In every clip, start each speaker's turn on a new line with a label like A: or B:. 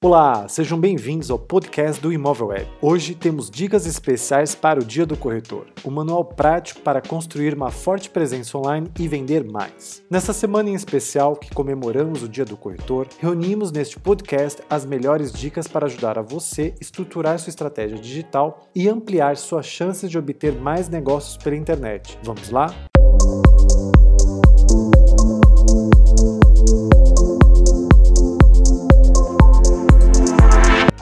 A: Olá, sejam bem-vindos ao podcast do Imóvel Web. Hoje temos dicas especiais para o Dia do Corretor, um manual prático para construir uma forte presença online e vender mais. Nessa semana em especial que comemoramos o Dia do Corretor, reunimos neste podcast as melhores dicas para ajudar a você estruturar sua estratégia digital e ampliar suas chances de obter mais negócios pela internet. Vamos lá?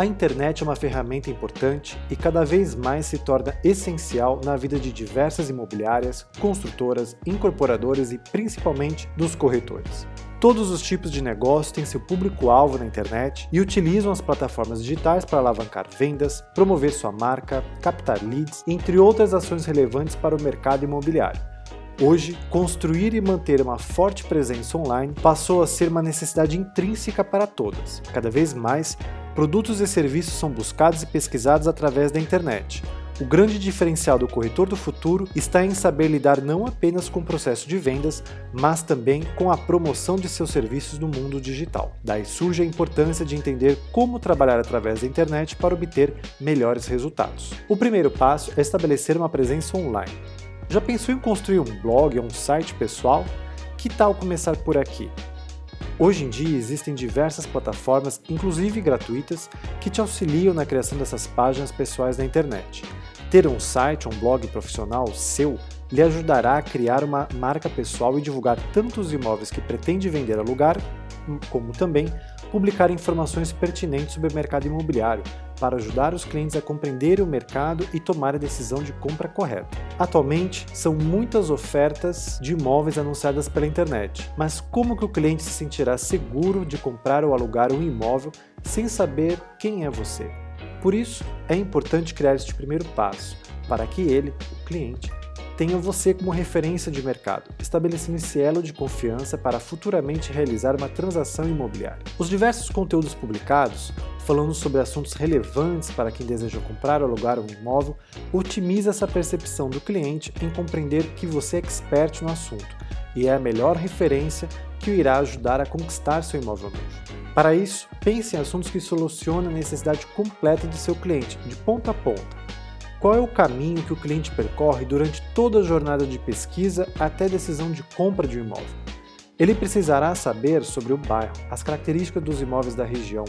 A: A internet é uma ferramenta importante e cada vez mais se torna essencial na vida de diversas imobiliárias, construtoras, incorporadoras e principalmente dos corretores. Todos os tipos de negócio têm seu público-alvo na internet e utilizam as plataformas digitais para alavancar vendas, promover sua marca, captar leads, entre outras ações relevantes para o mercado imobiliário. Hoje, construir e manter uma forte presença online passou a ser uma necessidade intrínseca para todas. Cada vez mais, produtos e serviços são buscados e pesquisados através da internet. O grande diferencial do corretor do futuro está em saber lidar não apenas com o processo de vendas, mas também com a promoção de seus serviços no mundo digital. Daí surge a importância de entender como trabalhar através da internet para obter melhores resultados. O primeiro passo é estabelecer uma presença online. Já pensou em construir um blog ou um site pessoal? Que tal começar por aqui? Hoje em dia existem diversas plataformas, inclusive gratuitas, que te auxiliam na criação dessas páginas pessoais na internet. Ter um site ou um blog profissional seu lhe ajudará a criar uma marca pessoal e divulgar tanto os imóveis que pretende vender a alugar, como também publicar informações pertinentes sobre o mercado imobiliário, para ajudar os clientes a compreender o mercado e tomar a decisão de compra correta. Atualmente, são muitas ofertas de imóveis anunciadas pela internet, mas como que o cliente se sentirá seguro de comprar ou alugar um imóvel sem saber quem é você? Por isso, é importante criar este primeiro passo, para que ele, o cliente, tenha você como referência de mercado, estabelecendo esse elo de confiança para futuramente realizar uma transação imobiliária. Os diversos conteúdos publicados, falando sobre assuntos relevantes para quem deseja comprar ou alugar um imóvel, otimiza essa percepção do cliente em compreender que você é expert no assunto e é a melhor referência que o irá ajudar a conquistar seu imóvel novo. Para isso, pense em assuntos que solucionem a necessidade completa de seu cliente, de ponta a ponta qual é o caminho que o cliente percorre durante toda a jornada de pesquisa até a decisão de compra de um imóvel? Ele precisará saber sobre o bairro, as características dos imóveis da região,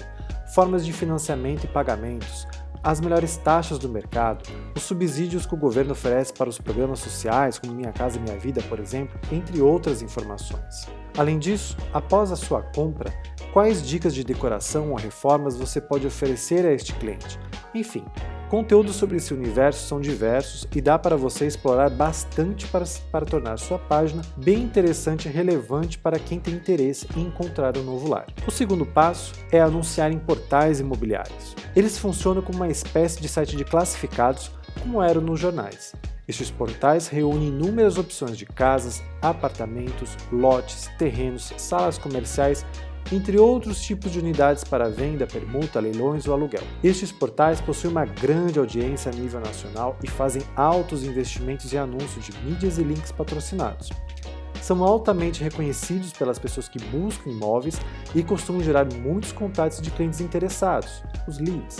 A: formas de financiamento e pagamentos, as melhores taxas do mercado, os subsídios que o governo oferece para os programas sociais, como Minha Casa Minha Vida, por exemplo, entre outras informações. Além disso, após a sua compra, quais dicas de decoração ou reformas você pode oferecer a este cliente? Enfim, Conteúdos sobre esse universo são diversos e dá para você explorar bastante para, para tornar sua página bem interessante e relevante para quem tem interesse em encontrar um novo lar. O segundo passo é anunciar em portais imobiliários. Eles funcionam como uma espécie de site de classificados, como eram nos jornais. Estes portais reúnem inúmeras opções de casas, apartamentos, lotes, terrenos, salas comerciais entre outros tipos de unidades para venda, permuta, leilões ou aluguel. Estes portais possuem uma grande audiência a nível nacional e fazem altos investimentos em anúncios de mídias e links patrocinados. São altamente reconhecidos pelas pessoas que buscam imóveis e costumam gerar muitos contatos de clientes interessados, os leads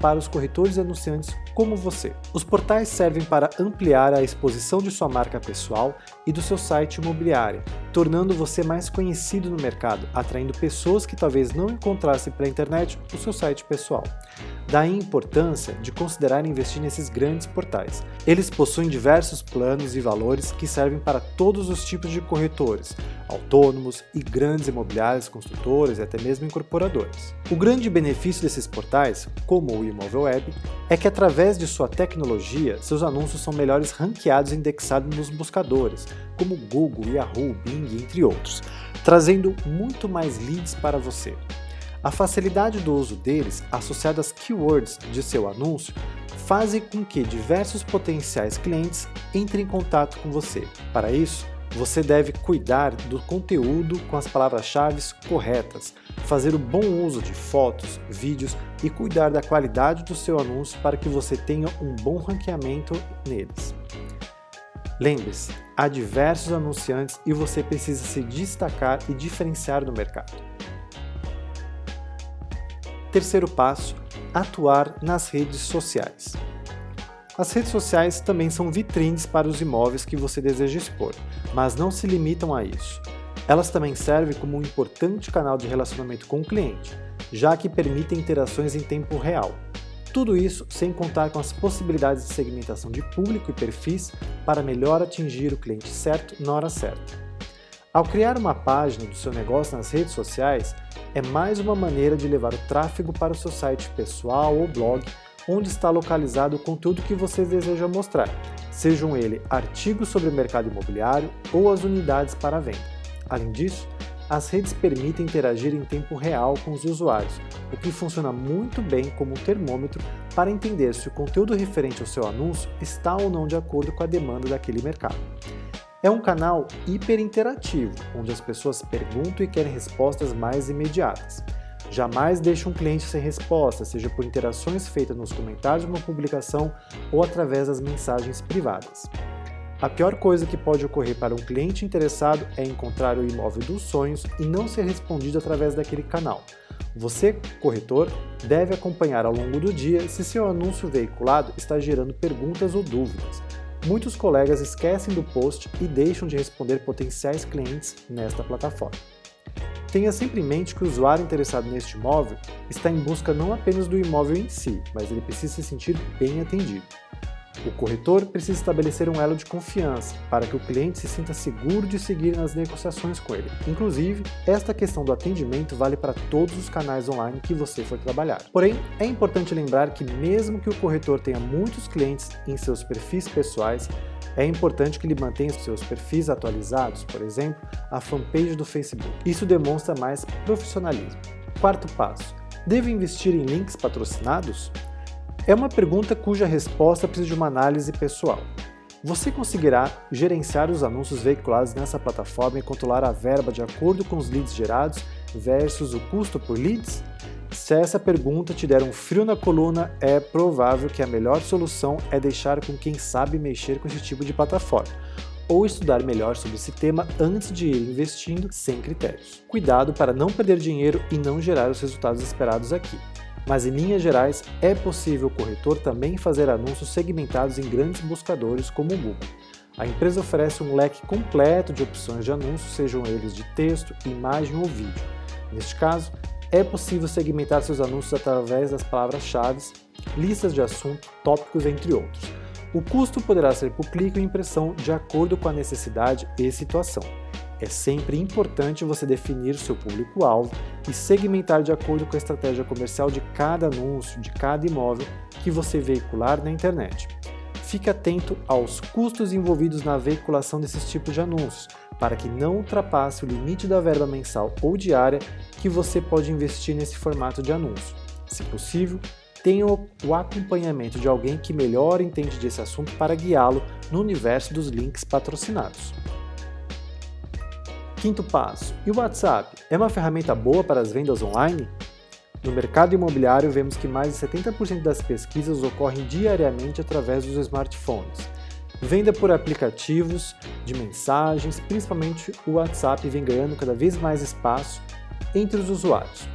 A: para os corretores e anunciantes como você. Os portais servem para ampliar a exposição de sua marca pessoal e do seu site imobiliário, tornando você mais conhecido no mercado, atraindo pessoas que talvez não encontrassem pela internet o seu site pessoal. Daí a importância de considerar investir nesses grandes portais. Eles possuem diversos planos e valores que servem para todos os tipos de corretores, autônomos e grandes imobiliários, construtores e até mesmo incorporadores. O grande benefício desses portais, como o Imóvel Web, é que através de sua tecnologia, seus anúncios são melhores ranqueados e indexados nos buscadores, como Google, Yahoo, Bing, entre outros, trazendo muito mais leads para você. A facilidade do uso deles, associada às keywords de seu anúncio, fazem com que diversos potenciais clientes entrem em contato com você. Para isso, você deve cuidar do conteúdo com as palavras-chave corretas, fazer o bom uso de fotos, vídeos e cuidar da qualidade do seu anúncio para que você tenha um bom ranqueamento neles. Lembre-se, há diversos anunciantes e você precisa se destacar e diferenciar do mercado. Terceiro passo: atuar nas redes sociais. As redes sociais também são vitrines para os imóveis que você deseja expor, mas não se limitam a isso. Elas também servem como um importante canal de relacionamento com o cliente, já que permitem interações em tempo real. Tudo isso sem contar com as possibilidades de segmentação de público e perfis para melhor atingir o cliente certo na hora certa. Ao criar uma página do seu negócio nas redes sociais, é mais uma maneira de levar o tráfego para o seu site pessoal ou blog, onde está localizado o conteúdo que você deseja mostrar, sejam ele artigos sobre o mercado imobiliário ou as unidades para venda. Além disso, as redes permitem interagir em tempo real com os usuários, o que funciona muito bem como um termômetro para entender se o conteúdo referente ao seu anúncio está ou não de acordo com a demanda daquele mercado. É um canal hiper interativo, onde as pessoas perguntam e querem respostas mais imediatas. Jamais deixe um cliente sem resposta, seja por interações feitas nos comentários de uma publicação ou através das mensagens privadas. A pior coisa que pode ocorrer para um cliente interessado é encontrar o imóvel dos sonhos e não ser respondido através daquele canal. Você, corretor, deve acompanhar ao longo do dia se seu anúncio veiculado está gerando perguntas ou dúvidas. Muitos colegas esquecem do post e deixam de responder potenciais clientes nesta plataforma. Tenha sempre em mente que o usuário interessado neste imóvel está em busca não apenas do imóvel em si, mas ele precisa se sentir bem atendido. O corretor precisa estabelecer um elo de confiança para que o cliente se sinta seguro de seguir nas negociações com ele. Inclusive, esta questão do atendimento vale para todos os canais online que você for trabalhar. Porém, é importante lembrar que, mesmo que o corretor tenha muitos clientes em seus perfis pessoais, é importante que ele mantenha seus perfis atualizados, por exemplo, a fanpage do Facebook. Isso demonstra mais profissionalismo. Quarto passo: devo investir em links patrocinados? É uma pergunta cuja resposta precisa de uma análise pessoal. Você conseguirá gerenciar os anúncios veiculados nessa plataforma e controlar a verba de acordo com os leads gerados versus o custo por leads? Se essa pergunta te der um frio na coluna, é provável que a melhor solução é deixar com quem sabe mexer com esse tipo de plataforma ou estudar melhor sobre esse tema antes de ir investindo sem critérios. Cuidado para não perder dinheiro e não gerar os resultados esperados aqui mas em linhas gerais é possível o corretor também fazer anúncios segmentados em grandes buscadores como o Google. A empresa oferece um leque completo de opções de anúncios, sejam eles de texto, imagem ou vídeo. Neste caso, é possível segmentar seus anúncios através das palavras-chave, listas de assunto, tópicos, entre outros. O custo poderá ser por clique ou impressão de acordo com a necessidade e situação. É sempre importante você definir seu público-alvo e segmentar de acordo com a estratégia comercial de cada anúncio, de cada imóvel que você veicular na internet. Fique atento aos custos envolvidos na veiculação desses tipos de anúncios, para que não ultrapasse o limite da verba mensal ou diária que você pode investir nesse formato de anúncio. Se possível, tenha o acompanhamento de alguém que melhor entende desse assunto para guiá-lo no universo dos links patrocinados. Quinto passo: e o WhatsApp? É uma ferramenta boa para as vendas online? No mercado imobiliário, vemos que mais de 70% das pesquisas ocorrem diariamente através dos smartphones. Venda por aplicativos de mensagens, principalmente o WhatsApp, vem ganhando cada vez mais espaço entre os usuários.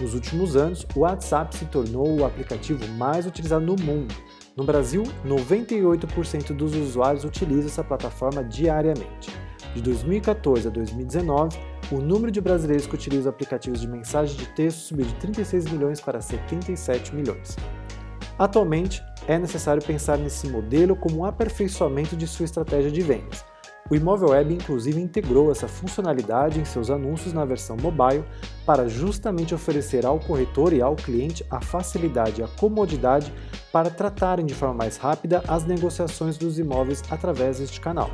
A: Nos últimos anos, o WhatsApp se tornou o aplicativo mais utilizado no mundo. No Brasil, 98% dos usuários utilizam essa plataforma diariamente. De 2014 a 2019, o número de brasileiros que utilizam aplicativos de mensagem de texto subiu de 36 milhões para 77 milhões. Atualmente, é necessário pensar nesse modelo como um aperfeiçoamento de sua estratégia de vendas. O Imóvel Web inclusive integrou essa funcionalidade em seus anúncios na versão mobile para justamente oferecer ao corretor e ao cliente a facilidade e a comodidade para tratarem de forma mais rápida as negociações dos imóveis através deste canal.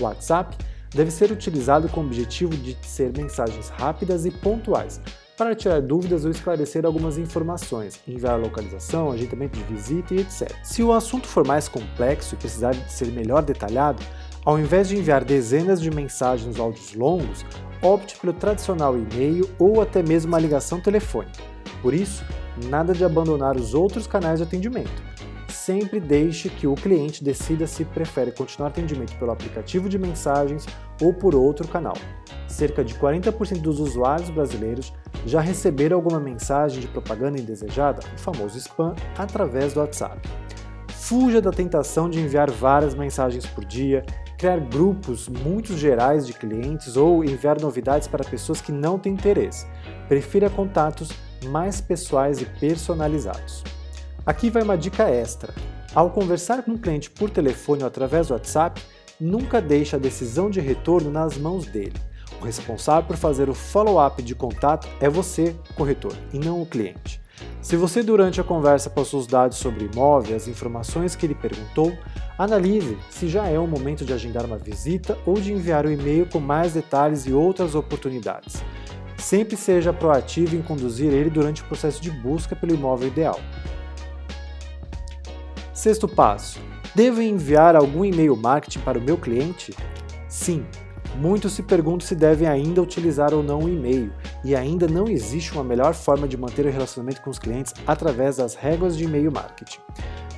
A: WhatsApp deve ser utilizado com o objetivo de ser mensagens rápidas e pontuais, para tirar dúvidas ou esclarecer algumas informações, enviar localização, agendamento de visita e etc. Se o assunto for mais complexo e precisar de ser melhor detalhado, ao invés de enviar dezenas de mensagens ou áudios longos, opte pelo tradicional e-mail ou até mesmo uma ligação telefônica. Por isso, nada de abandonar os outros canais de atendimento. Sempre deixe que o cliente decida se prefere continuar atendimento pelo aplicativo de mensagens ou por outro canal. Cerca de 40% dos usuários brasileiros já receberam alguma mensagem de propaganda indesejada, o famoso spam, através do WhatsApp. Fuja da tentação de enviar várias mensagens por dia, criar grupos muito gerais de clientes ou enviar novidades para pessoas que não têm interesse. Prefira contatos mais pessoais e personalizados. Aqui vai uma dica extra. Ao conversar com um cliente por telefone ou através do WhatsApp, nunca deixe a decisão de retorno nas mãos dele. O responsável por fazer o follow-up de contato é você, corretor, e não o cliente. Se você durante a conversa passou os dados sobre o imóvel, as informações que ele perguntou, analise se já é o momento de agendar uma visita ou de enviar o um e-mail com mais detalhes e outras oportunidades. Sempre seja proativo em conduzir ele durante o processo de busca pelo imóvel ideal. Sexto passo: devo enviar algum e-mail marketing para o meu cliente? Sim. Muitos se perguntam se devem ainda utilizar ou não o e-mail, e ainda não existe uma melhor forma de manter o relacionamento com os clientes através das regras de e-mail marketing.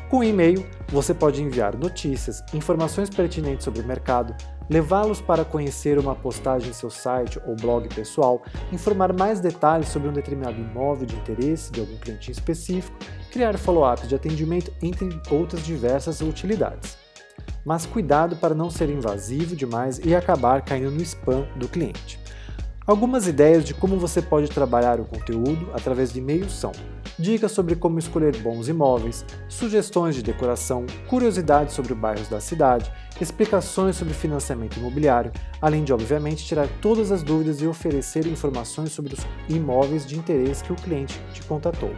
A: Com e-mail, você pode enviar notícias, informações pertinentes sobre o mercado, levá-los para conhecer uma postagem em seu site ou blog pessoal, informar mais detalhes sobre um determinado imóvel de interesse de algum cliente específico, criar follow-ups de atendimento, entre outras diversas utilidades. Mas cuidado para não ser invasivo demais e acabar caindo no spam do cliente. Algumas ideias de como você pode trabalhar o conteúdo através de e-mails são dicas sobre como escolher bons imóveis, sugestões de decoração, curiosidades sobre bairros da cidade, explicações sobre financiamento imobiliário, além de, obviamente, tirar todas as dúvidas e oferecer informações sobre os imóveis de interesse que o cliente te contatou.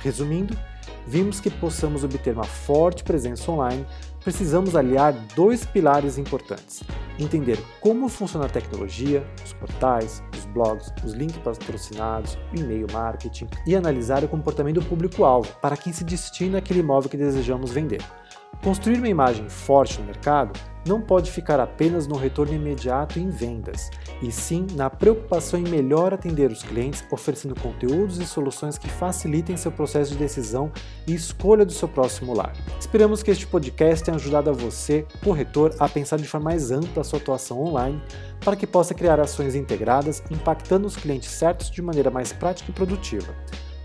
A: Resumindo, vimos que possamos obter uma forte presença online, precisamos aliar dois pilares importantes: entender como funciona a tecnologia, os portais, os blogs, os links patrocinados, o e-mail marketing e analisar o comportamento do público-alvo para quem se destina aquele imóvel que desejamos vender. Construir uma imagem forte no mercado não pode ficar apenas no retorno imediato em vendas, e sim na preocupação em melhor atender os clientes, oferecendo conteúdos e soluções que facilitem seu processo de decisão e escolha do seu próximo lar. Esperamos que este podcast tenha ajudado a você, corretor, a pensar de forma mais ampla a sua atuação online, para que possa criar ações integradas, impactando os clientes certos de maneira mais prática e produtiva.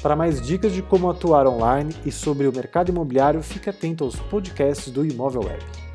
A: Para mais dicas de como atuar online e sobre o mercado imobiliário, fique atento aos podcasts do Imóvel Web.